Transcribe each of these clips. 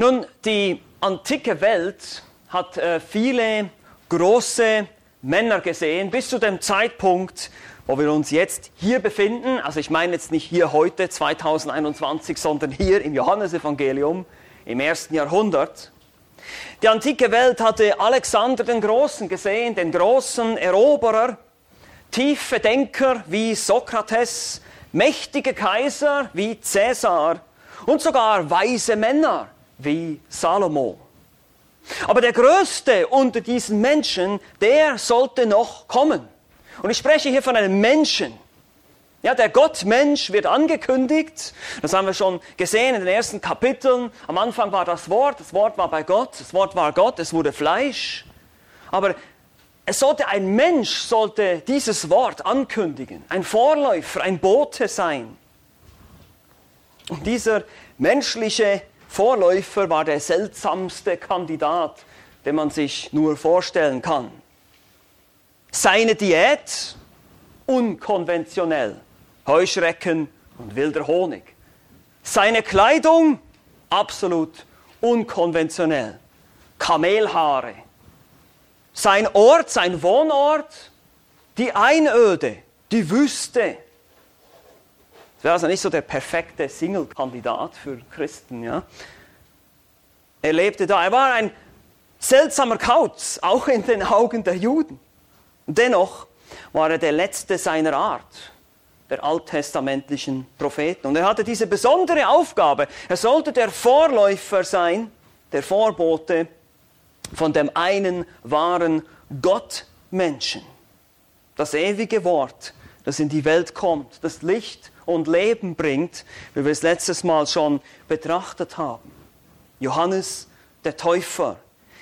Nun, die antike Welt hat äh, viele große Männer gesehen, bis zu dem Zeitpunkt, wo wir uns jetzt hier befinden. Also ich meine jetzt nicht hier heute 2021, sondern hier im Johannesevangelium im ersten Jahrhundert. Die antike Welt hatte Alexander den Großen gesehen, den großen Eroberer, tiefe Denker wie Sokrates, mächtige Kaiser wie Cäsar und sogar weise Männer wie Salomo. Aber der Größte unter diesen Menschen, der sollte noch kommen. Und ich spreche hier von einem Menschen. Ja, der Gottmensch wird angekündigt. Das haben wir schon gesehen in den ersten Kapiteln. Am Anfang war das Wort, das Wort war bei Gott, das Wort war Gott, es wurde Fleisch. Aber es sollte ein Mensch sollte dieses Wort ankündigen, ein Vorläufer, ein Bote sein. Und dieser menschliche Vorläufer war der seltsamste Kandidat, den man sich nur vorstellen kann. Seine Diät unkonventionell, Heuschrecken und wilder Honig. Seine Kleidung absolut unkonventionell, Kamelhaare. Sein Ort, sein Wohnort, die Einöde, die Wüste. Das wäre also nicht so der perfekte Single-Kandidat für Christen. Ja? Er lebte da. Er war ein seltsamer Kauz, auch in den Augen der Juden. Dennoch war er der letzte seiner Art, der alttestamentlichen Propheten. Und er hatte diese besondere Aufgabe. Er sollte der Vorläufer sein, der Vorbote von dem einen wahren Gottmenschen. Das ewige Wort, das in die Welt kommt, das Licht und Leben bringt, wie wir es letztes Mal schon betrachtet haben. Johannes der Täufer.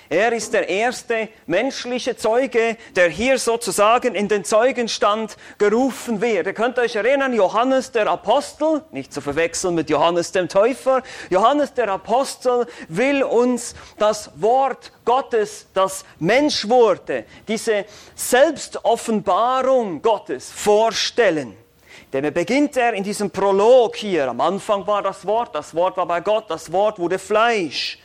Er ist der erste menschliche Zeuge, der hier sozusagen in den Zeugenstand gerufen wird. Ihr könnt euch erinnern, Johannes der Apostel, nicht zu verwechseln mit Johannes dem Täufer, Johannes der Apostel will uns das Wort Gottes, das Mensch wurde, diese Selbstoffenbarung Gottes vorstellen. Denn beginnt er in diesem Prolog hier. Am Anfang war das Wort, das Wort war bei Gott, das Wort wurde Fleisch.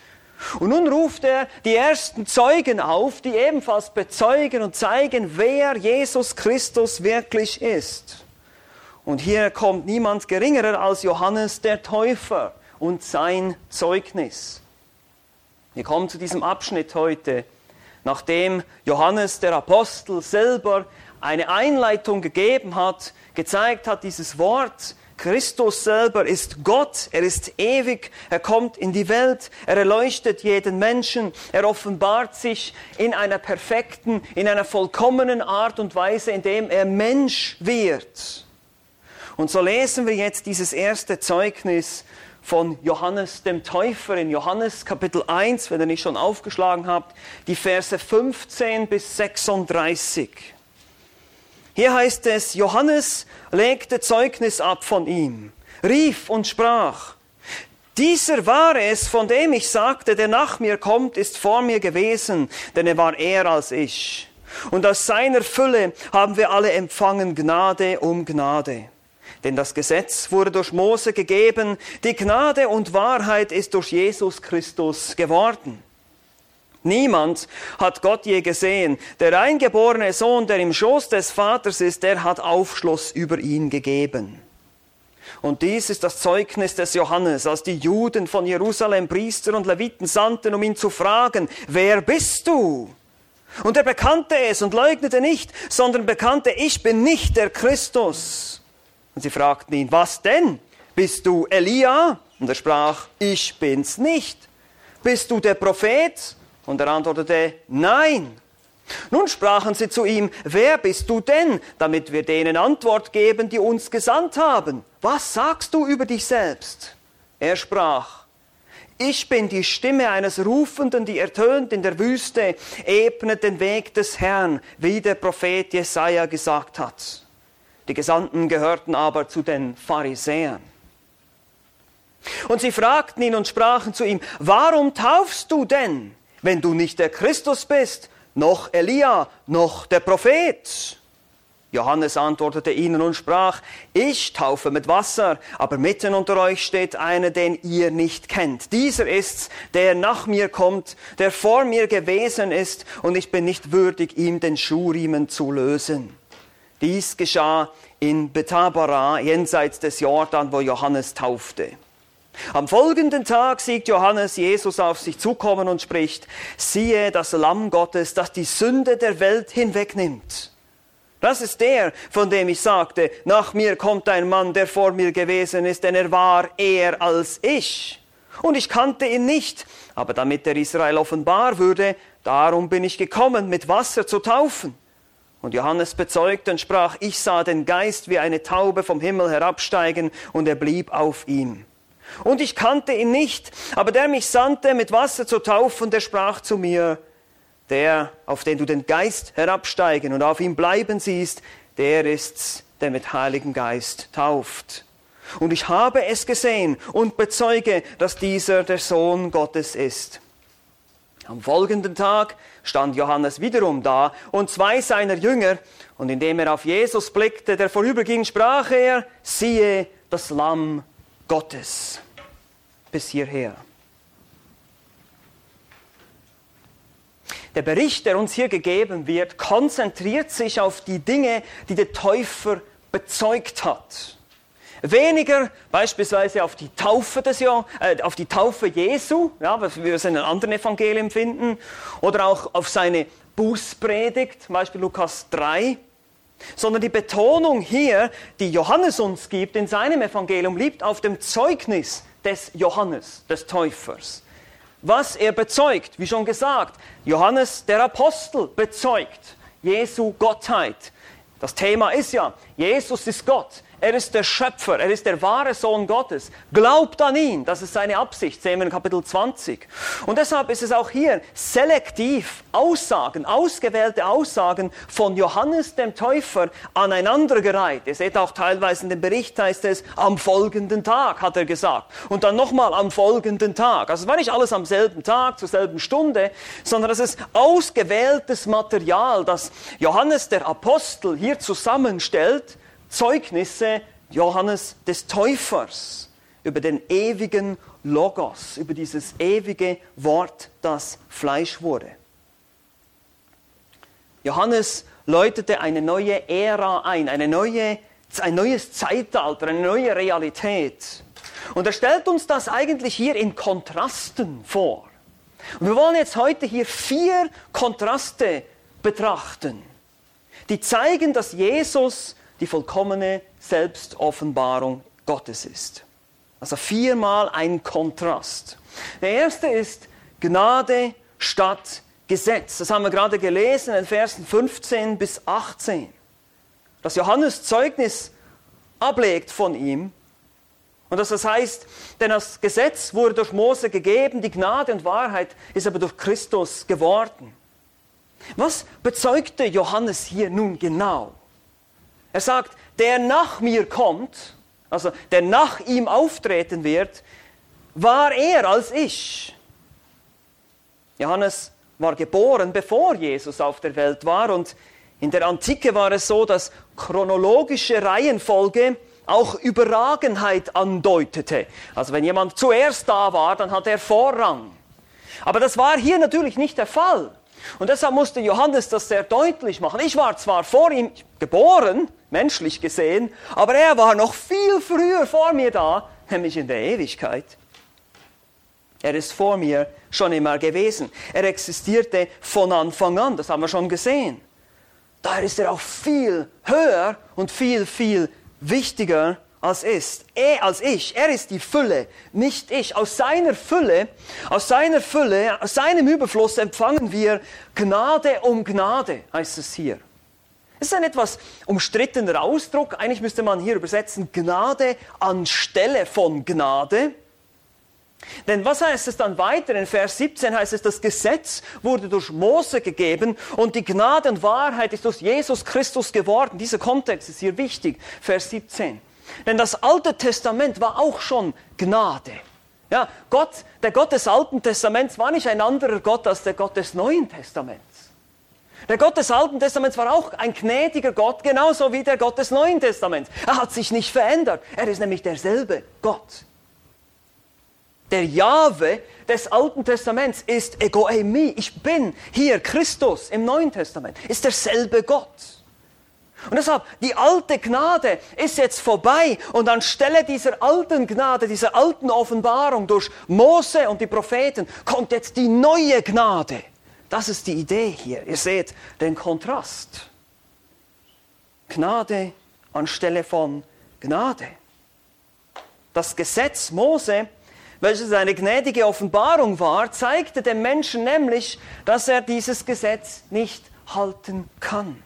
Und nun ruft er die ersten Zeugen auf, die ebenfalls bezeugen und zeigen, wer Jesus Christus wirklich ist. Und hier kommt niemand geringerer als Johannes der Täufer und sein Zeugnis. Wir kommen zu diesem Abschnitt heute, nachdem Johannes der Apostel selber eine Einleitung gegeben hat, gezeigt hat, dieses Wort, Christus selber ist Gott, er ist ewig, er kommt in die Welt, er erleuchtet jeden Menschen, er offenbart sich in einer perfekten, in einer vollkommenen Art und Weise, indem er Mensch wird. Und so lesen wir jetzt dieses erste Zeugnis von Johannes dem Täufer in Johannes Kapitel 1, wenn ihr nicht schon aufgeschlagen habt, die Verse 15 bis 36. Hier heißt es, Johannes legte Zeugnis ab von ihm, rief und sprach, dieser war es, von dem ich sagte, der nach mir kommt, ist vor mir gewesen, denn er war eher als ich. Und aus seiner Fülle haben wir alle empfangen Gnade um Gnade. Denn das Gesetz wurde durch Mose gegeben, die Gnade und Wahrheit ist durch Jesus Christus geworden. Niemand hat Gott je gesehen. Der eingeborene Sohn, der im Schoß des Vaters ist, der hat Aufschluss über ihn gegeben. Und dies ist das Zeugnis des Johannes, als die Juden von Jerusalem Priester und Leviten sandten, um ihn zu fragen, wer bist du? Und er bekannte es und leugnete nicht, sondern bekannte, ich bin nicht der Christus. Und sie fragten ihn, was denn? Bist du Elia? Und er sprach, ich bin's nicht. Bist du der Prophet? Und er antwortete, nein. Nun sprachen sie zu ihm, wer bist du denn, damit wir denen Antwort geben, die uns gesandt haben? Was sagst du über dich selbst? Er sprach, ich bin die Stimme eines Rufenden, die ertönt in der Wüste, ebnet den Weg des Herrn, wie der Prophet Jesaja gesagt hat. Die Gesandten gehörten aber zu den Pharisäern. Und sie fragten ihn und sprachen zu ihm, warum taufst du denn? Wenn du nicht der Christus bist, noch Elia, noch der Prophet. Johannes antwortete ihnen und sprach, ich taufe mit Wasser, aber mitten unter euch steht einer, den ihr nicht kennt. Dieser ist's, der nach mir kommt, der vor mir gewesen ist, und ich bin nicht würdig, ihm den Schuhriemen zu lösen. Dies geschah in Betabara, jenseits des Jordan, wo Johannes taufte. Am folgenden Tag sieht Johannes Jesus auf sich zukommen und spricht, siehe das Lamm Gottes, das die Sünde der Welt hinwegnimmt. Das ist der, von dem ich sagte, nach mir kommt ein Mann, der vor mir gewesen ist, denn er war eher als ich. Und ich kannte ihn nicht, aber damit der Israel offenbar würde, darum bin ich gekommen, mit Wasser zu taufen. Und Johannes bezeugte und sprach, ich sah den Geist wie eine Taube vom Himmel herabsteigen, und er blieb auf ihm. Und ich kannte ihn nicht, aber der mich sandte, mit Wasser zu taufen, der sprach zu mir, der, auf den du den Geist herabsteigen und auf ihm bleiben siehst, der ist's, der mit Heiligem Geist tauft. Und ich habe es gesehen und bezeuge, dass dieser der Sohn Gottes ist. Am folgenden Tag stand Johannes wiederum da und zwei seiner Jünger, und indem er auf Jesus blickte, der vorüberging, sprach er, siehe das Lamm Gottes. Bis hierher. Der Bericht, der uns hier gegeben wird, konzentriert sich auf die Dinge, die der Täufer bezeugt hat. Weniger beispielsweise auf die Taufe des jo äh, auf die Taufe Jesu, ja, was wir es in einem anderen Evangelium finden, oder auch auf seine Bußpredigt, zum Beispiel Lukas 3, sondern die Betonung hier, die Johannes uns gibt in seinem Evangelium, liegt auf dem Zeugnis des Johannes, des Täufers was er bezeugt. Wie schon gesagt, Johannes der Apostel bezeugt Jesu Gottheit. Das Thema ist ja, Jesus ist Gott. Er ist der Schöpfer, er ist der wahre Sohn Gottes. Glaubt an ihn, das ist seine Absicht, sehen wir in Kapitel 20. Und deshalb ist es auch hier selektiv Aussagen, ausgewählte Aussagen von Johannes dem Täufer aneinandergereiht. Ihr seht auch teilweise in dem Bericht heißt es, am folgenden Tag hat er gesagt. Und dann nochmal am folgenden Tag. Also es war nicht alles am selben Tag, zur selben Stunde, sondern es ist ausgewähltes Material, das Johannes der Apostel hier zusammenstellt, Zeugnisse Johannes des Täufers über den ewigen Logos, über dieses ewige Wort, das Fleisch wurde. Johannes läutete eine neue Ära ein, eine neue, ein neues Zeitalter, eine neue Realität. Und er stellt uns das eigentlich hier in Kontrasten vor. Und wir wollen jetzt heute hier vier Kontraste betrachten, die zeigen, dass Jesus die vollkommene Selbstoffenbarung Gottes ist. Also viermal ein Kontrast. Der erste ist Gnade statt Gesetz. Das haben wir gerade gelesen in Versen 15 bis 18. Dass Johannes Zeugnis ablegt von ihm und dass das heißt, denn das Gesetz wurde durch Mose gegeben, die Gnade und Wahrheit ist aber durch Christus geworden. Was bezeugte Johannes hier nun genau? Er sagt, der nach mir kommt, also der nach ihm auftreten wird, war er als ich. Johannes war geboren, bevor Jesus auf der Welt war und in der Antike war es so, dass chronologische Reihenfolge auch Überragenheit andeutete. Also wenn jemand zuerst da war, dann hat er Vorrang. Aber das war hier natürlich nicht der Fall. Und deshalb musste Johannes das sehr deutlich machen. Ich war zwar vor ihm geboren, menschlich gesehen, aber er war noch viel früher vor mir da, nämlich in der Ewigkeit. Er ist vor mir schon immer gewesen. Er existierte von Anfang an, das haben wir schon gesehen. Daher ist er auch viel höher und viel, viel wichtiger als ist. Er als ich, er ist die Fülle, nicht ich. Aus seiner Fülle, aus seiner Fülle, aus seinem Überfluss empfangen wir Gnade um Gnade, heißt es hier. Das ist ein etwas umstrittener Ausdruck. Eigentlich müsste man hier übersetzen Gnade anstelle von Gnade. Denn was heißt es dann weiter? In Vers 17 heißt es, das Gesetz wurde durch Mose gegeben und die Gnade und Wahrheit ist durch Jesus Christus geworden. Dieser Kontext ist hier wichtig. Vers 17. Denn das Alte Testament war auch schon Gnade. Ja, Gott, der Gott des Alten Testaments war nicht ein anderer Gott als der Gott des Neuen Testaments. Der Gott des Alten Testaments war auch ein gnädiger Gott, genauso wie der Gott des Neuen Testaments. Er hat sich nicht verändert. Er ist nämlich derselbe Gott. Der Jahwe des Alten Testaments ist Ego Eimi. Ich bin hier Christus im Neuen Testament. Ist derselbe Gott. Und deshalb, die alte Gnade ist jetzt vorbei und anstelle dieser alten Gnade, dieser alten Offenbarung durch Mose und die Propheten, kommt jetzt die neue Gnade. Das ist die Idee hier. Ihr seht den Kontrast. Gnade anstelle von Gnade. Das Gesetz Mose, welches eine gnädige Offenbarung war, zeigte dem Menschen nämlich, dass er dieses Gesetz nicht halten kann.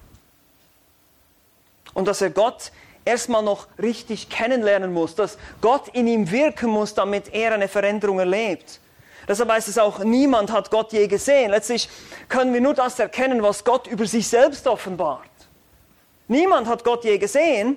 Und dass er Gott erstmal noch richtig kennenlernen muss, dass Gott in ihm wirken muss, damit er eine Veränderung erlebt. Deshalb heißt es auch, niemand hat Gott je gesehen. Letztlich können wir nur das erkennen, was Gott über sich selbst offenbart. Niemand hat Gott je gesehen.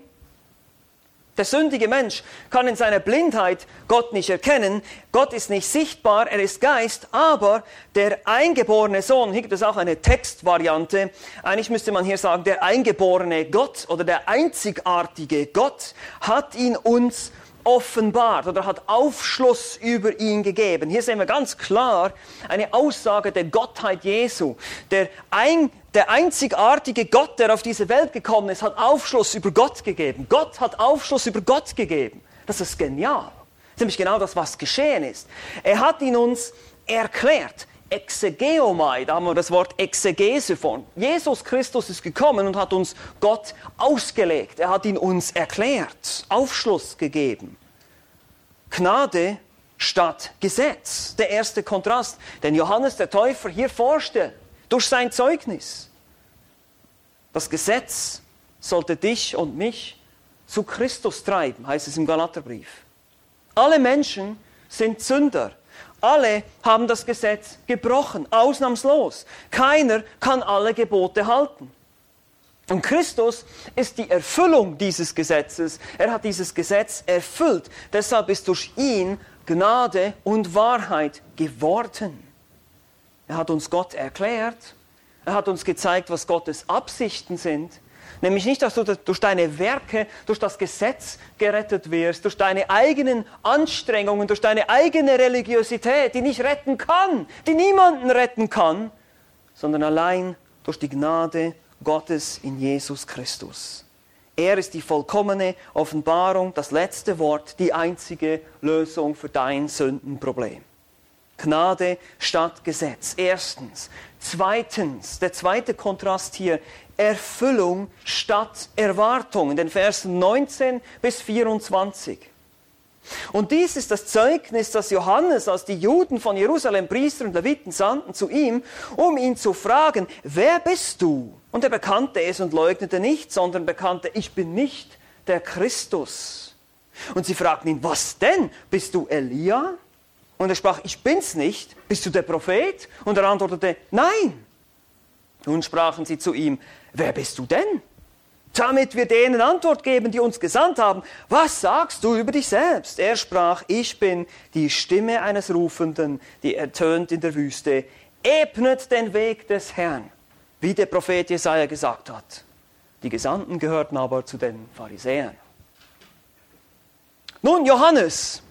Der sündige Mensch kann in seiner Blindheit Gott nicht erkennen. Gott ist nicht sichtbar, er ist Geist, aber der eingeborene Sohn, hier gibt es auch eine Textvariante, eigentlich müsste man hier sagen, der eingeborene Gott oder der einzigartige Gott hat ihn uns offenbart oder hat Aufschluss über ihn gegeben. Hier sehen wir ganz klar eine Aussage der Gottheit Jesu. Der, ein, der einzigartige Gott, der auf diese Welt gekommen ist, hat Aufschluss über Gott gegeben. Gott hat Aufschluss über Gott gegeben. Das ist genial. Das ist nämlich genau das, was geschehen ist. Er hat ihn uns erklärt. Exegeomai, da haben wir das Wort Exegese von. Jesus Christus ist gekommen und hat uns Gott ausgelegt. Er hat ihn uns erklärt, Aufschluss gegeben. Gnade statt Gesetz. Der erste Kontrast, den Johannes der Täufer hier vorstellt, durch sein Zeugnis. Das Gesetz sollte dich und mich zu Christus treiben, heißt es im Galaterbrief. Alle Menschen sind Sünder. Alle haben das Gesetz gebrochen, ausnahmslos. Keiner kann alle Gebote halten. Und Christus ist die Erfüllung dieses Gesetzes. Er hat dieses Gesetz erfüllt. Deshalb ist durch ihn Gnade und Wahrheit geworden. Er hat uns Gott erklärt. Er hat uns gezeigt, was Gottes Absichten sind. Nämlich nicht, dass du durch deine Werke, durch das Gesetz gerettet wirst, durch deine eigenen Anstrengungen, durch deine eigene Religiosität, die nicht retten kann, die niemanden retten kann, sondern allein durch die Gnade Gottes in Jesus Christus. Er ist die vollkommene Offenbarung, das letzte Wort, die einzige Lösung für dein Sündenproblem. Gnade statt Gesetz. Erstens. Zweitens, der zweite Kontrast hier, Erfüllung statt Erwartung in den Versen 19 bis 24. Und dies ist das Zeugnis, das Johannes, als die Juden von Jerusalem Priester und Leviten sandten zu ihm, um ihn zu fragen, wer bist du? Und er bekannte es und leugnete nicht, sondern bekannte, ich bin nicht der Christus. Und sie fragten ihn, was denn? Bist du Elia? Und er sprach, ich bin's nicht. Bist du der Prophet? Und er antwortete, nein. Nun sprachen sie zu ihm, wer bist du denn? Damit wir denen Antwort geben, die uns gesandt haben. Was sagst du über dich selbst? Er sprach, ich bin die Stimme eines Rufenden, die ertönt in der Wüste. Ebnet den Weg des Herrn, wie der Prophet Jesaja gesagt hat. Die Gesandten gehörten aber zu den Pharisäern. Nun, Johannes,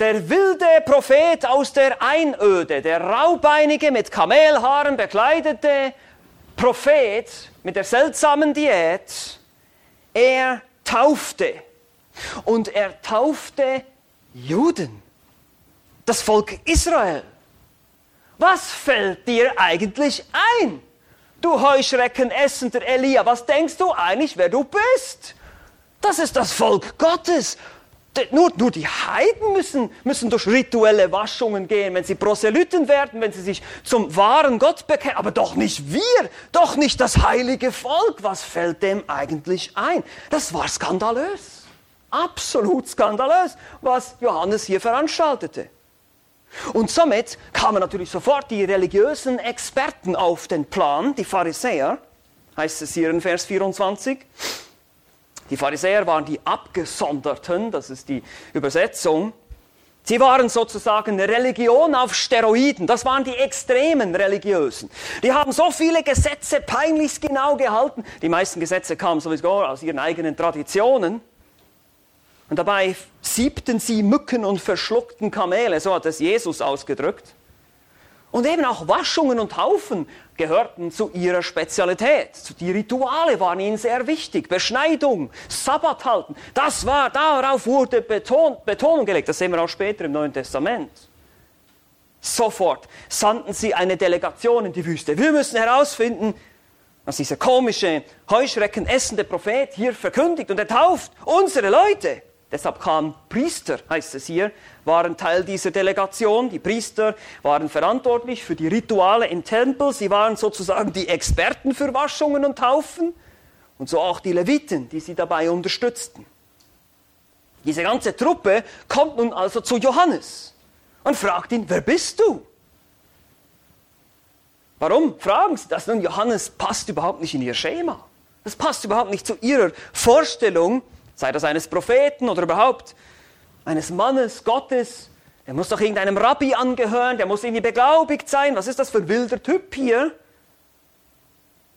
der wilde Prophet aus der Einöde, der raubeinige, mit Kamelhaaren bekleidete Prophet mit der seltsamen Diät, er taufte. Und er taufte Juden, das Volk Israel. Was fällt dir eigentlich ein? Du Heuschrecken essender Elia, was denkst du eigentlich, wer du bist? Das ist das Volk Gottes. Nur, nur die Heiden müssen, müssen durch rituelle Waschungen gehen, wenn sie Proselyten werden, wenn sie sich zum wahren Gott bekennen. Aber doch nicht wir, doch nicht das heilige Volk. Was fällt dem eigentlich ein? Das war skandalös. Absolut skandalös, was Johannes hier veranstaltete. Und somit kamen natürlich sofort die religiösen Experten auf den Plan, die Pharisäer, heißt es hier in Vers 24. Die Pharisäer waren die Abgesonderten, das ist die Übersetzung. Sie waren sozusagen eine Religion auf Steroiden. Das waren die extremen Religiösen. Die haben so viele Gesetze peinlichst genau gehalten. Die meisten Gesetze kamen sowieso aus ihren eigenen Traditionen. Und dabei siebten sie Mücken und verschluckten Kamele, so hat es Jesus ausgedrückt. Und eben auch Waschungen und Taufen gehörten zu ihrer Spezialität. Die Rituale waren ihnen sehr wichtig. Beschneidung, Sabbat halten, das war, darauf wurde Beton, Betonung gelegt. Das sehen wir auch später im Neuen Testament. Sofort sandten sie eine Delegation in die Wüste. Wir müssen herausfinden, was dieser komische, Heuschrecken essende Prophet hier verkündigt und er tauft unsere Leute. Deshalb kamen Priester, heißt es hier, waren Teil dieser Delegation. Die Priester waren verantwortlich für die Rituale im Tempel. Sie waren sozusagen die Experten für Waschungen und Taufen und so auch die Leviten, die sie dabei unterstützten. Diese ganze Truppe kommt nun also zu Johannes und fragt ihn, wer bist du? Warum fragen sie das? Nun, Johannes passt überhaupt nicht in ihr Schema. Das passt überhaupt nicht zu ihrer Vorstellung sei das eines Propheten oder überhaupt eines Mannes Gottes, der muss doch irgendeinem Rabbi angehören, der muss irgendwie beglaubigt sein. Was ist das für ein wilder Typ hier?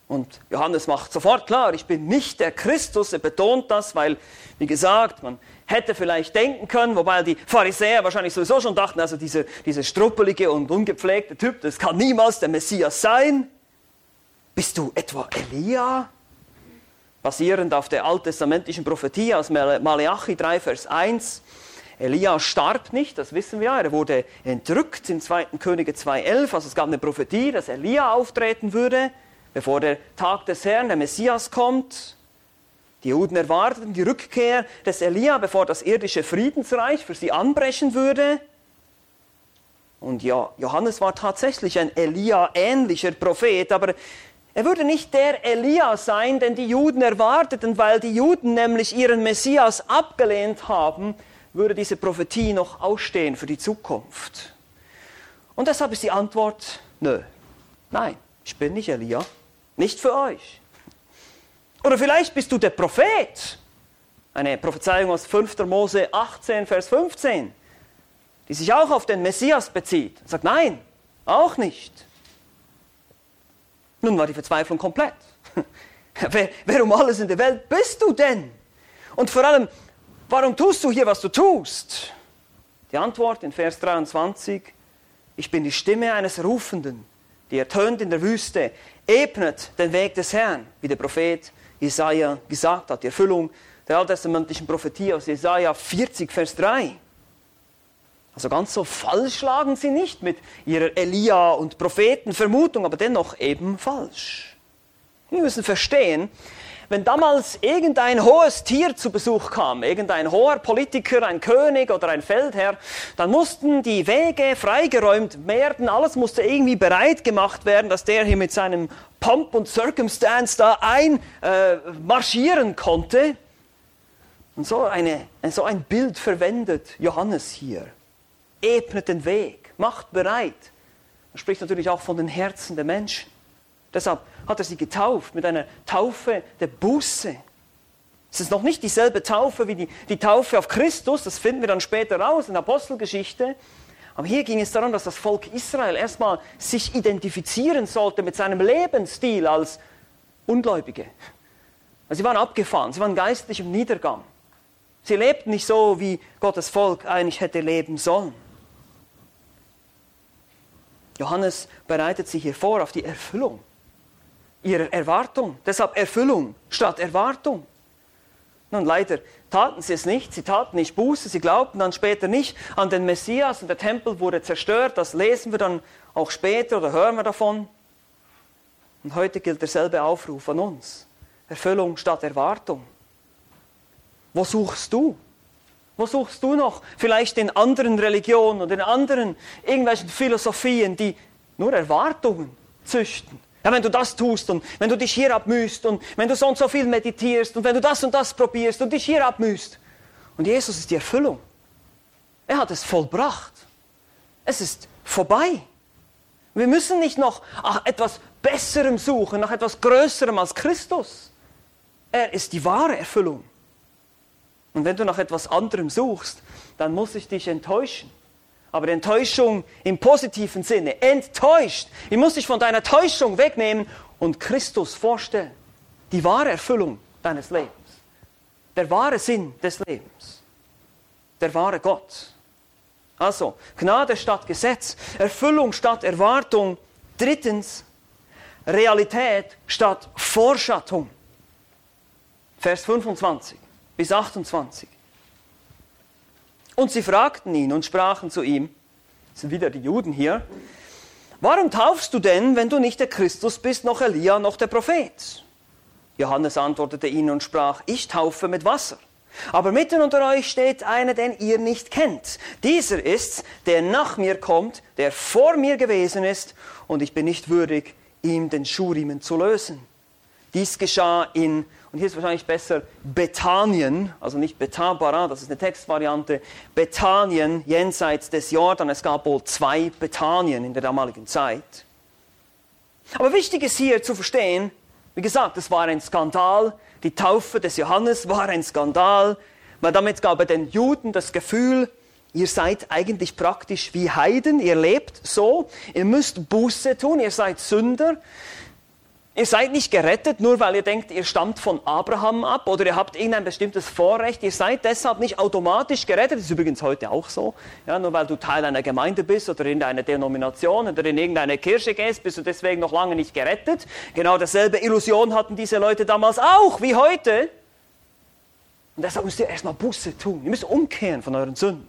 Und Johannes macht sofort klar, ich bin nicht der Christus. Er betont das, weil, wie gesagt, man hätte vielleicht denken können, wobei die Pharisäer wahrscheinlich sowieso schon dachten, also dieser, dieser struppelige und ungepflegte Typ, das kann niemals der Messias sein. Bist du etwa Elia? Basierend auf der alttestamentlichen Prophetie aus Malachi 3, Vers 1. Elia starb nicht, das wissen wir, er wurde entrückt in 2. Könige 2,11. Also es gab eine Prophetie, dass Elia auftreten würde, bevor der Tag des Herrn, der Messias kommt. Die Juden erwarteten die Rückkehr des Elia, bevor das irdische Friedensreich für sie anbrechen würde. Und ja, Johannes war tatsächlich ein Elia-ähnlicher Prophet, aber er würde nicht der Elia sein, den die Juden erwarteten, weil die Juden nämlich ihren Messias abgelehnt haben, würde diese Prophetie noch ausstehen für die Zukunft. Und deshalb ist die Antwort, nö, nein, ich bin nicht Elia, nicht für euch. Oder vielleicht bist du der Prophet. Eine Prophezeiung aus 5. Mose 18, Vers 15, die sich auch auf den Messias bezieht. Sagt, nein, auch nicht. Nun war die Verzweiflung komplett. wer, wer um alles in der Welt bist du denn? Und vor allem, warum tust du hier, was du tust? Die Antwort in Vers 23, ich bin die Stimme eines Rufenden, die ertönt in der Wüste, ebnet den Weg des Herrn, wie der Prophet Jesaja gesagt hat, die Erfüllung der alttestamentlichen Prophetie aus Jesaja 40, Vers 3. Also ganz so falsch lagen sie nicht mit ihrer Elia- und Prophetenvermutung, aber dennoch eben falsch. Wir müssen verstehen, wenn damals irgendein hohes Tier zu Besuch kam, irgendein hoher Politiker, ein König oder ein Feldherr, dann mussten die Wege freigeräumt werden, alles musste irgendwie bereit gemacht werden, dass der hier mit seinem Pomp und Circumstance da einmarschieren äh, konnte. Und so, eine, so ein Bild verwendet Johannes hier ebnet den Weg, macht bereit. Er spricht natürlich auch von den Herzen der Menschen. Deshalb hat er sie getauft mit einer Taufe der Buße. Es ist noch nicht dieselbe Taufe wie die, die Taufe auf Christus, das finden wir dann später raus in der Apostelgeschichte. Aber hier ging es darum, dass das Volk Israel erstmal sich identifizieren sollte mit seinem Lebensstil als Ungläubige. Sie waren abgefahren, sie waren geistlich im Niedergang. Sie lebten nicht so, wie Gottes Volk eigentlich hätte leben sollen. Johannes bereitet sich hier vor auf die Erfüllung ihrer Erwartung. Deshalb Erfüllung statt Erwartung. Nun, leider taten sie es nicht. Sie taten nicht Buße. Sie glaubten dann später nicht an den Messias und der Tempel wurde zerstört. Das lesen wir dann auch später oder hören wir davon. Und heute gilt derselbe Aufruf an uns. Erfüllung statt Erwartung. Wo suchst du? Wo suchst du noch? Vielleicht in anderen Religionen oder in anderen irgendwelchen Philosophien, die nur Erwartungen züchten. Ja, wenn du das tust und wenn du dich hier abmühst und wenn du so und so viel meditierst und wenn du das und das probierst und dich hier abmühst. Und Jesus ist die Erfüllung. Er hat es vollbracht. Es ist vorbei. Wir müssen nicht noch nach etwas Besserem suchen, nach etwas Größerem als Christus. Er ist die wahre Erfüllung. Und wenn du nach etwas anderem suchst, dann muss ich dich enttäuschen. Aber Enttäuschung im positiven Sinne. Enttäuscht. Ich muss dich von deiner Täuschung wegnehmen und Christus vorstellen. Die wahre Erfüllung deines Lebens. Der wahre Sinn des Lebens. Der wahre Gott. Also, Gnade statt Gesetz. Erfüllung statt Erwartung. Drittens, Realität statt Vorschattung. Vers 25 bis 28. Und sie fragten ihn und sprachen zu ihm, das sind wieder die Juden hier, warum taufst du denn, wenn du nicht der Christus bist, noch Elia, noch der Prophet? Johannes antwortete ihnen und sprach, ich taufe mit Wasser. Aber mitten unter euch steht einer, den ihr nicht kennt. Dieser ist's, der nach mir kommt, der vor mir gewesen ist, und ich bin nicht würdig, ihm den Schuhriemen zu lösen. Dies geschah in und hier ist wahrscheinlich besser Bethanien, also nicht Bethabara, das ist eine Textvariante, Bethanien jenseits des Jordan. Es gab wohl zwei Bethanien in der damaligen Zeit. Aber wichtig ist hier zu verstehen, wie gesagt, es war ein Skandal. Die Taufe des Johannes war ein Skandal, weil damit gab er den Juden das Gefühl, ihr seid eigentlich praktisch wie Heiden, ihr lebt so, ihr müsst Buße tun, ihr seid Sünder. Ihr seid nicht gerettet, nur weil ihr denkt, ihr stammt von Abraham ab oder ihr habt irgendein bestimmtes Vorrecht. Ihr seid deshalb nicht automatisch gerettet. Das ist übrigens heute auch so. Ja, nur weil du Teil einer Gemeinde bist oder in einer Denomination oder in irgendeine Kirche gehst, bist du deswegen noch lange nicht gerettet. Genau dasselbe Illusion hatten diese Leute damals auch wie heute. Und deshalb müsst ihr erstmal Buße tun. Ihr müsst umkehren von euren Sünden.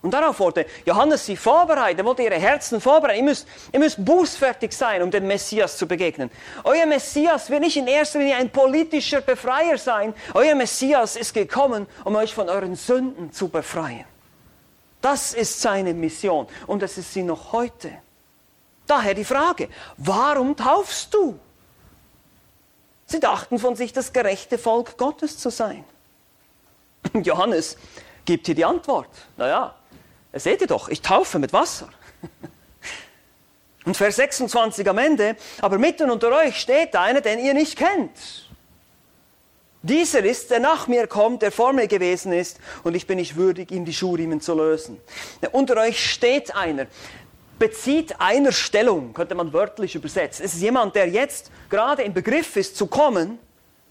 Und darauf wollte Johannes sie vorbereiten, er wollte ihre Herzen vorbereiten. Ihr müsst, ihr müsst bußfertig sein, um dem Messias zu begegnen. Euer Messias wird nicht in erster Linie ein politischer Befreier sein. Euer Messias ist gekommen, um euch von euren Sünden zu befreien. Das ist seine Mission und das ist sie noch heute. Daher die Frage, warum taufst du? Sie dachten von sich, das gerechte Volk Gottes zu sein. Johannes gibt hier die Antwort. Naja, Seht ihr doch, ich taufe mit Wasser. Und Vers 26 am Ende, aber mitten unter euch steht einer, den ihr nicht kennt. Dieser ist, der nach mir kommt, der vor mir gewesen ist, und ich bin nicht würdig, ihm die Schuhriemen zu lösen. Unter euch steht einer, bezieht einer Stellung, könnte man wörtlich übersetzen. Es ist jemand, der jetzt gerade im Begriff ist zu kommen,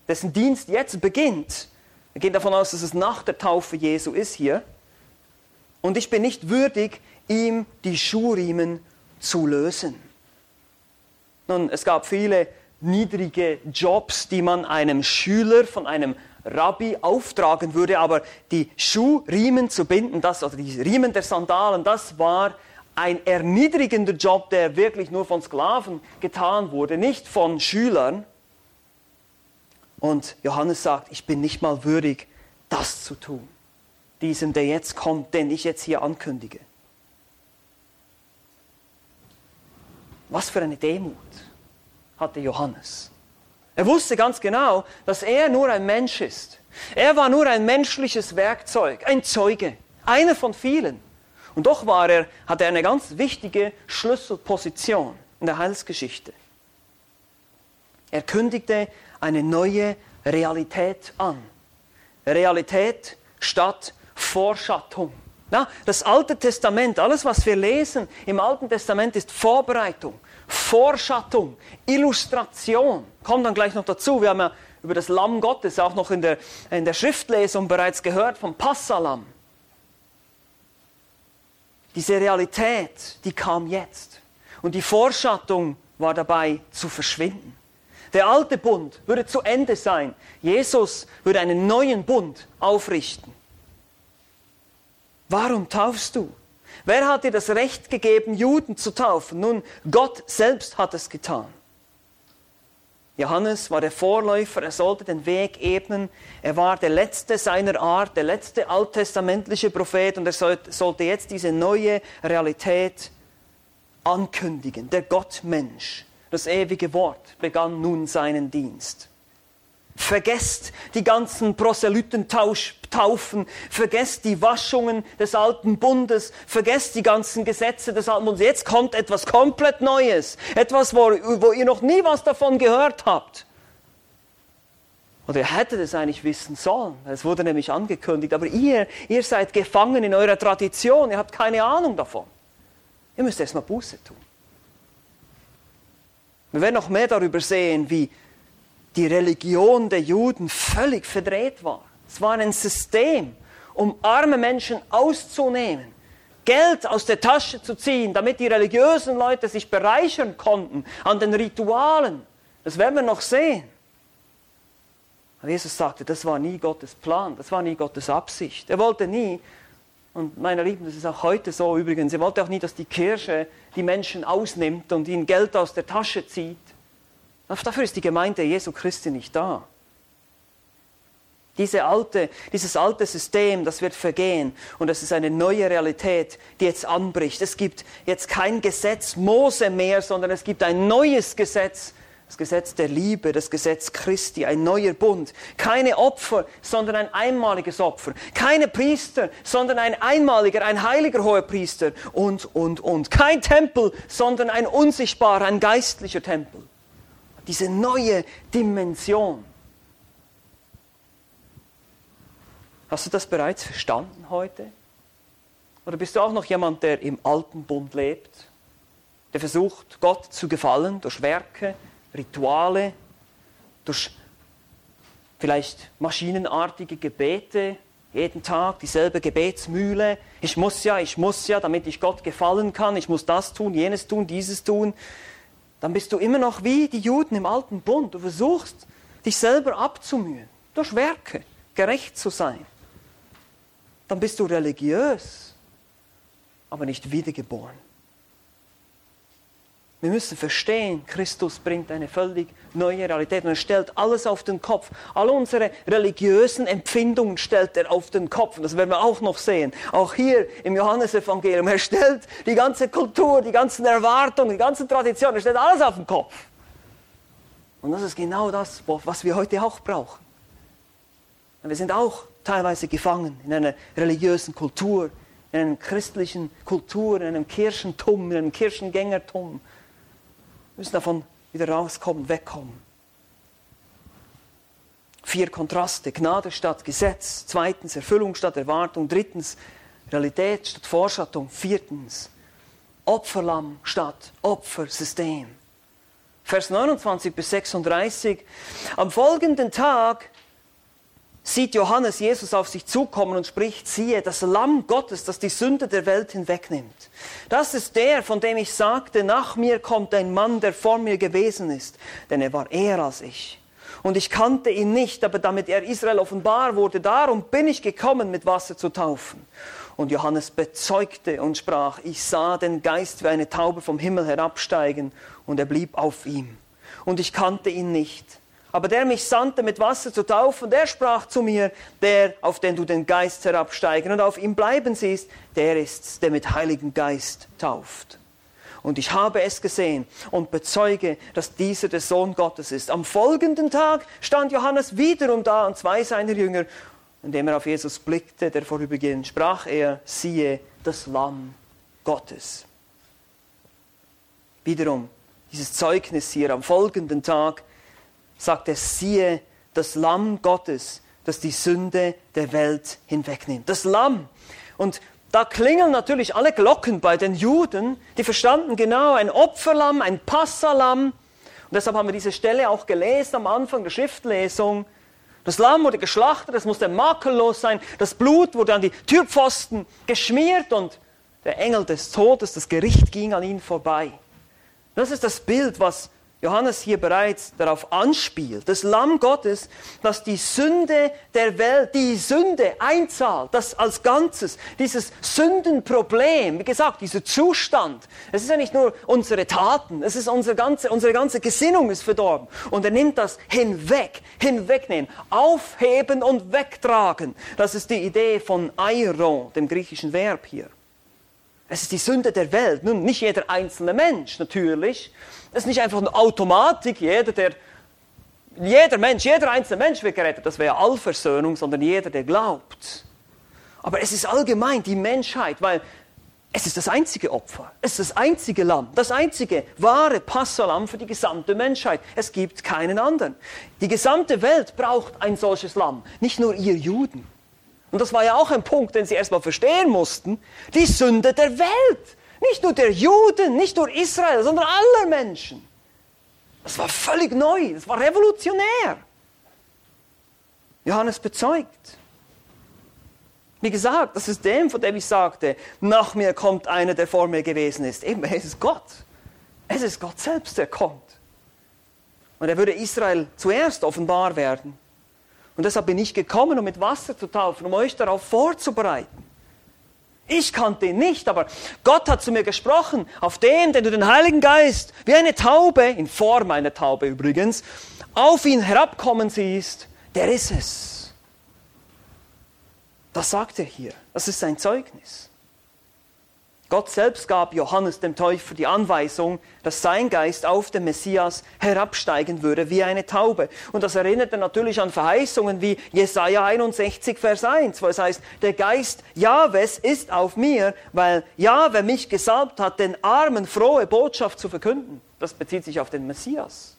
dessen Dienst jetzt beginnt. Wir gehen davon aus, dass es nach der Taufe Jesu ist hier und ich bin nicht würdig, ihm die Schuhriemen zu lösen. Nun, es gab viele niedrige Jobs, die man einem Schüler von einem Rabbi auftragen würde, aber die Schuhriemen zu binden, das, oder die Riemen der Sandalen, das war ein erniedrigender Job, der wirklich nur von Sklaven getan wurde, nicht von Schülern. Und Johannes sagt, ich bin nicht mal würdig, das zu tun diesem, der jetzt kommt, den ich jetzt hier ankündige. Was für eine Demut hatte Johannes. Er wusste ganz genau, dass er nur ein Mensch ist. Er war nur ein menschliches Werkzeug, ein Zeuge, einer von vielen. Und doch war er, hatte er eine ganz wichtige Schlüsselposition in der Heilsgeschichte. Er kündigte eine neue Realität an. Realität statt Vorschattung. Ja, das Alte Testament, alles was wir lesen im Alten Testament ist Vorbereitung, Vorschattung, Illustration. Kommt dann gleich noch dazu. Wir haben ja über das Lamm Gottes auch noch in der, in der Schriftlesung bereits gehört vom Passalam. Diese Realität, die kam jetzt. Und die Vorschattung war dabei zu verschwinden. Der alte Bund würde zu Ende sein. Jesus würde einen neuen Bund aufrichten. Warum taufst du? Wer hat dir das Recht gegeben, Juden zu taufen? Nun, Gott selbst hat es getan. Johannes war der Vorläufer, er sollte den Weg ebnen. Er war der letzte seiner Art, der letzte alttestamentliche Prophet und er sollte jetzt diese neue Realität ankündigen. Der Gottmensch, das ewige Wort, begann nun seinen Dienst. Vergesst die ganzen Proselytentaufen, vergesst die Waschungen des alten Bundes, vergesst die ganzen Gesetze des alten Bundes. Jetzt kommt etwas komplett Neues, etwas, wo, wo ihr noch nie was davon gehört habt. Oder ihr hättet es eigentlich wissen sollen. Es wurde nämlich angekündigt. Aber ihr, ihr seid gefangen in eurer Tradition. Ihr habt keine Ahnung davon. Ihr müsst erstmal Buße tun. Wir werden noch mehr darüber sehen, wie die Religion der Juden völlig verdreht war. Es war ein System, um arme Menschen auszunehmen, Geld aus der Tasche zu ziehen, damit die religiösen Leute sich bereichern konnten an den Ritualen. Das werden wir noch sehen. Aber Jesus sagte, das war nie Gottes Plan, das war nie Gottes Absicht. Er wollte nie, und meine Lieben, das ist auch heute so übrigens, er wollte auch nie, dass die Kirche die Menschen ausnimmt und ihnen Geld aus der Tasche zieht. Dafür ist die Gemeinde Jesu Christi nicht da. Diese alte, dieses alte System, das wird vergehen und es ist eine neue Realität, die jetzt anbricht. Es gibt jetzt kein Gesetz Mose mehr, sondern es gibt ein neues Gesetz, das Gesetz der Liebe, das Gesetz Christi, ein neuer Bund. Keine Opfer, sondern ein einmaliges Opfer. Keine Priester, sondern ein einmaliger, ein heiliger hoher Priester und, und, und. Kein Tempel, sondern ein unsichtbarer, ein geistlicher Tempel. Diese neue Dimension. Hast du das bereits verstanden heute? Oder bist du auch noch jemand, der im alten Bund lebt, der versucht, Gott zu gefallen durch Werke, Rituale, durch vielleicht maschinenartige Gebete, jeden Tag dieselbe Gebetsmühle. Ich muss ja, ich muss ja, damit ich Gott gefallen kann, ich muss das tun, jenes tun, dieses tun. Dann bist du immer noch wie die Juden im alten Bund. Du versuchst, dich selber abzumühen, durch Werke gerecht zu sein. Dann bist du religiös, aber nicht wiedergeboren. Wir müssen verstehen, Christus bringt eine völlig neue Realität und er stellt alles auf den Kopf. All unsere religiösen Empfindungen stellt er auf den Kopf. Und das werden wir auch noch sehen. Auch hier im Johannesevangelium. Er stellt die ganze Kultur, die ganzen Erwartungen, die ganze Tradition, er stellt alles auf den Kopf. Und das ist genau das, was wir heute auch brauchen. Und wir sind auch teilweise gefangen in einer religiösen Kultur, in einer christlichen Kultur, in einem Kirchentum, in einem Kirchengängertum. Wir müssen davon wieder rauskommen, wegkommen. Vier Kontraste. Gnade statt Gesetz. Zweitens Erfüllung statt Erwartung. Drittens Realität statt Vorschattung. Viertens Opferlamm statt Opfersystem. Vers 29 bis 36. Am folgenden Tag sieht Johannes Jesus auf sich zukommen und spricht, siehe, das Lamm Gottes, das die Sünde der Welt hinwegnimmt. Das ist der, von dem ich sagte, nach mir kommt ein Mann, der vor mir gewesen ist, denn er war eher als ich. Und ich kannte ihn nicht, aber damit er Israel offenbar wurde, darum bin ich gekommen, mit Wasser zu taufen. Und Johannes bezeugte und sprach, ich sah den Geist wie eine Taube vom Himmel herabsteigen, und er blieb auf ihm. Und ich kannte ihn nicht. Aber der mich sandte, mit Wasser zu taufen, der sprach zu mir, der, auf den du den Geist herabsteigen und auf ihm bleiben siehst, der ist's, der mit Heiligen Geist tauft. Und ich habe es gesehen und bezeuge, dass dieser der Sohn Gottes ist. Am folgenden Tag stand Johannes wiederum da und zwei seiner Jünger. Indem er auf Jesus blickte, der vorübergehend, sprach er, siehe das Lamm Gottes. Wiederum dieses Zeugnis hier am folgenden Tag sagt er, siehe das Lamm Gottes, das die Sünde der Welt hinwegnimmt. Das Lamm. Und da klingeln natürlich alle Glocken bei den Juden, die verstanden genau ein Opferlamm, ein Passalam. Und deshalb haben wir diese Stelle auch gelesen am Anfang der Schriftlesung. Das Lamm wurde geschlachtet, es musste makellos sein. Das Blut wurde an die Türpfosten geschmiert und der Engel des Todes, das Gericht ging an ihn vorbei. Das ist das Bild, was Johannes hier bereits darauf anspielt, das Lamm Gottes, das die Sünde der Welt, die Sünde einzahlt, das als Ganzes, dieses Sündenproblem, wie gesagt, dieser Zustand, es ist ja nicht nur unsere Taten, es ist unsere ganze, unsere ganze Gesinnung ist verdorben. Und er nimmt das hinweg, hinwegnehmen, aufheben und wegtragen. Das ist die Idee von Airon, dem griechischen Verb hier. Es ist die Sünde der Welt. Nun, nicht jeder einzelne Mensch natürlich, das ist nicht einfach eine Automatik, jeder, der, jeder Mensch, jeder einzelne Mensch wird gerettet. Das wäre Allversöhnung, sondern jeder, der glaubt. Aber es ist allgemein die Menschheit, weil Es ist das einzige Opfer. Es ist das einzige Lamm. Das einzige wahre Passalam für die gesamte Menschheit. Es gibt keinen anderen. Die gesamte Welt braucht ein solches Lamm. Nicht nur ihr Juden. Und das war ja auch ein Punkt, den sie erstmal verstehen mussten. Die Sünde der Welt. Nicht nur der Juden, nicht nur Israel, sondern aller Menschen. Das war völlig neu. Das war revolutionär. Johannes bezeugt. Wie gesagt, das ist dem, von dem ich sagte, nach mir kommt einer, der vor mir gewesen ist. Eben, es ist Gott. Es ist Gott selbst, der kommt. Und er würde Israel zuerst offenbar werden. Und deshalb bin ich gekommen, um mit Wasser zu taufen, um euch darauf vorzubereiten. Ich kannte ihn nicht, aber Gott hat zu mir gesprochen, auf dem, den du den Heiligen Geist wie eine Taube, in Form einer Taube übrigens, auf ihn herabkommen siehst, der ist es. Das sagt er hier. Das ist sein Zeugnis. Gott selbst gab Johannes dem Täufer die Anweisung, dass sein Geist auf den Messias herabsteigen würde wie eine Taube. Und das erinnerte natürlich an Verheißungen wie Jesaja 61, Vers 1, wo es heißt, der Geist Jahwes ist auf mir, weil Jahwe mich gesalbt hat, den Armen frohe Botschaft zu verkünden. Das bezieht sich auf den Messias.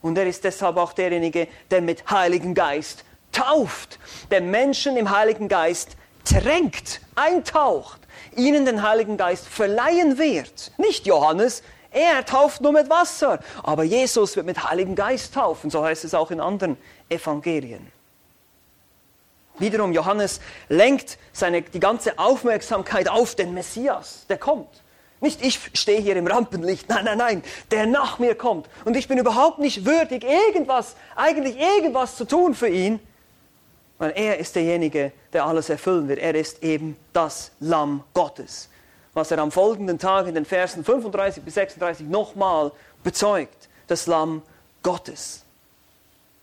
Und er ist deshalb auch derjenige, der mit Heiligen Geist tauft, der Menschen im Heiligen Geist tränkt, eintaucht, ihnen den Heiligen Geist verleihen wird. Nicht Johannes, er tauft nur mit Wasser, aber Jesus wird mit Heiligen Geist taufen, so heißt es auch in anderen Evangelien. Wiederum, Johannes lenkt seine, die ganze Aufmerksamkeit auf den Messias, der kommt. Nicht ich stehe hier im Rampenlicht, nein, nein, nein, der nach mir kommt. Und ich bin überhaupt nicht würdig, irgendwas, eigentlich irgendwas zu tun für ihn. Weil er ist derjenige, der alles erfüllen wird. Er ist eben das Lamm Gottes. Was er am folgenden Tag in den Versen 35 bis 36 nochmal bezeugt. Das Lamm Gottes.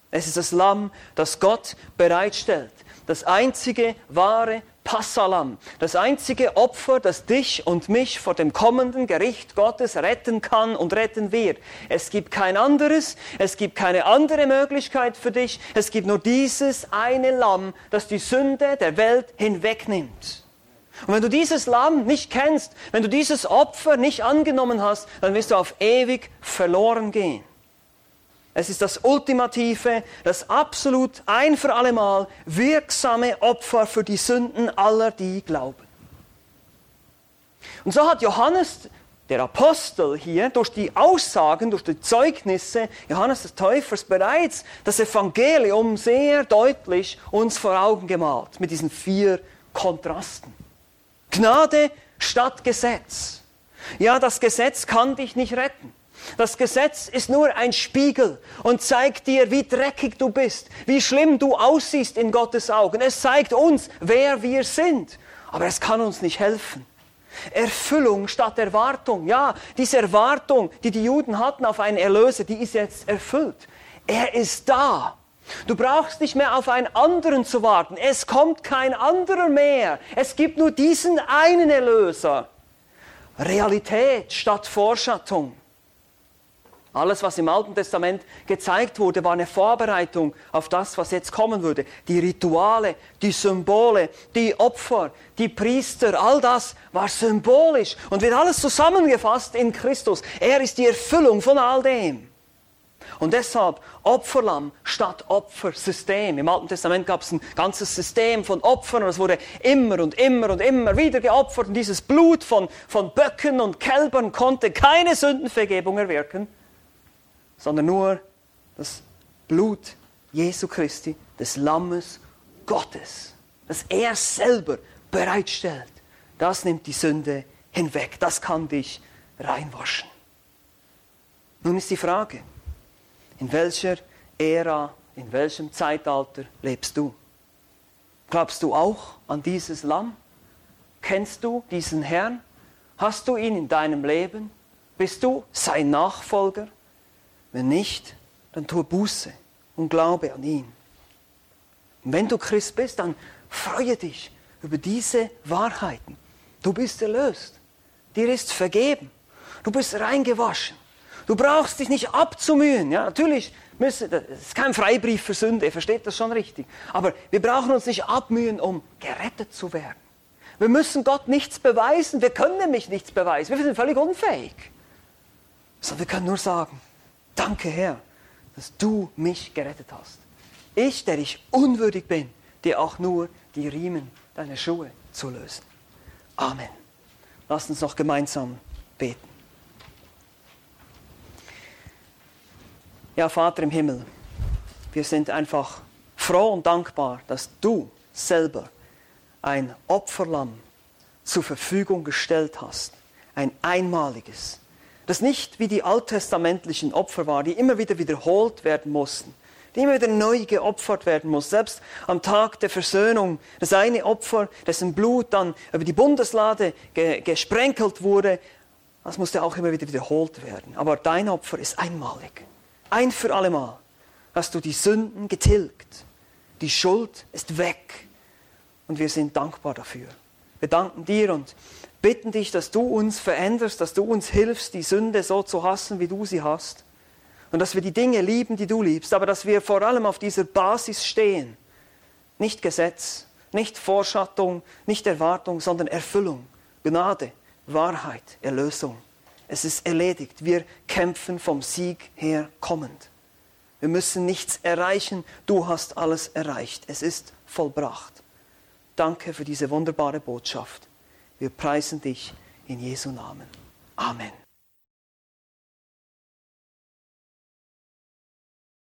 Es ist das Lamm, das Gott bereitstellt. Das einzige wahre Passalam, das einzige Opfer, das dich und mich vor dem kommenden Gericht Gottes retten kann und retten wird. Es gibt kein anderes, es gibt keine andere Möglichkeit für dich, es gibt nur dieses eine Lamm, das die Sünde der Welt hinwegnimmt. Und wenn du dieses Lamm nicht kennst, wenn du dieses Opfer nicht angenommen hast, dann wirst du auf ewig verloren gehen. Es ist das ultimative, das absolut ein für allemal wirksame Opfer für die Sünden aller, die glauben. Und so hat Johannes, der Apostel hier, durch die Aussagen, durch die Zeugnisse Johannes des Täufers bereits das Evangelium sehr deutlich uns vor Augen gemalt, mit diesen vier Kontrasten. Gnade statt Gesetz. Ja, das Gesetz kann dich nicht retten. Das Gesetz ist nur ein Spiegel und zeigt dir, wie dreckig du bist, wie schlimm du aussiehst in Gottes Augen. Es zeigt uns, wer wir sind, aber es kann uns nicht helfen. Erfüllung statt Erwartung. Ja, diese Erwartung, die die Juden hatten auf einen Erlöser, die ist jetzt erfüllt. Er ist da. Du brauchst nicht mehr auf einen anderen zu warten. Es kommt kein anderer mehr. Es gibt nur diesen einen Erlöser. Realität statt Vorschattung. Alles, was im Alten Testament gezeigt wurde, war eine Vorbereitung auf das, was jetzt kommen würde. Die Rituale, die Symbole, die Opfer, die Priester, all das war symbolisch und wird alles zusammengefasst in Christus. Er ist die Erfüllung von all dem. Und deshalb Opferlamm statt Opfersystem. Im Alten Testament gab es ein ganzes System von Opfern und es wurde immer und immer und immer wieder geopfert. Und dieses Blut von, von Böcken und Kälbern konnte keine Sündenvergebung erwirken sondern nur das Blut Jesu Christi, des Lammes Gottes, das er selber bereitstellt. Das nimmt die Sünde hinweg, das kann dich reinwaschen. Nun ist die Frage, in welcher Ära, in welchem Zeitalter lebst du? Glaubst du auch an dieses Lamm? Kennst du diesen Herrn? Hast du ihn in deinem Leben? Bist du sein Nachfolger? Wenn nicht, dann tue Buße und glaube an ihn. Und wenn du Christ bist, dann freue dich über diese Wahrheiten. Du bist erlöst. Dir ist vergeben. Du bist reingewaschen. Du brauchst dich nicht abzumühen. Ja, natürlich, müssen, das ist kein Freibrief für Sünde, versteht das schon richtig. Aber wir brauchen uns nicht abmühen, um gerettet zu werden. Wir müssen Gott nichts beweisen. Wir können nämlich nichts beweisen. Wir sind völlig unfähig. Sondern wir können nur sagen, danke Herr, dass du mich gerettet hast. Ich, der ich unwürdig bin, dir auch nur die Riemen deiner Schuhe zu lösen. Amen. Lasst uns noch gemeinsam beten. Ja, Vater im Himmel, wir sind einfach froh und dankbar, dass du selber ein Opferlamm zur Verfügung gestellt hast, ein einmaliges, das nicht wie die alttestamentlichen Opfer war, die immer wieder wiederholt werden mussten, die immer wieder neu geopfert werden muss. Selbst am Tag der Versöhnung, das eine Opfer, dessen Blut dann über die Bundeslade ge gesprenkelt wurde, das musste auch immer wieder wiederholt werden. Aber dein Opfer ist einmalig. Ein für allemal hast du die Sünden getilgt. Die Schuld ist weg. Und wir sind dankbar dafür. Wir danken dir und bitten dich, dass du uns veränderst, dass du uns hilfst, die Sünde so zu hassen, wie du sie hast. Und dass wir die Dinge lieben, die du liebst, aber dass wir vor allem auf dieser Basis stehen. Nicht Gesetz, nicht Vorschattung, nicht Erwartung, sondern Erfüllung, Gnade, Wahrheit, Erlösung. Es ist erledigt. Wir kämpfen vom Sieg her kommend. Wir müssen nichts erreichen. Du hast alles erreicht. Es ist vollbracht. Danke für diese wunderbare Botschaft. Wir preisen dich in Jesu Namen. Amen.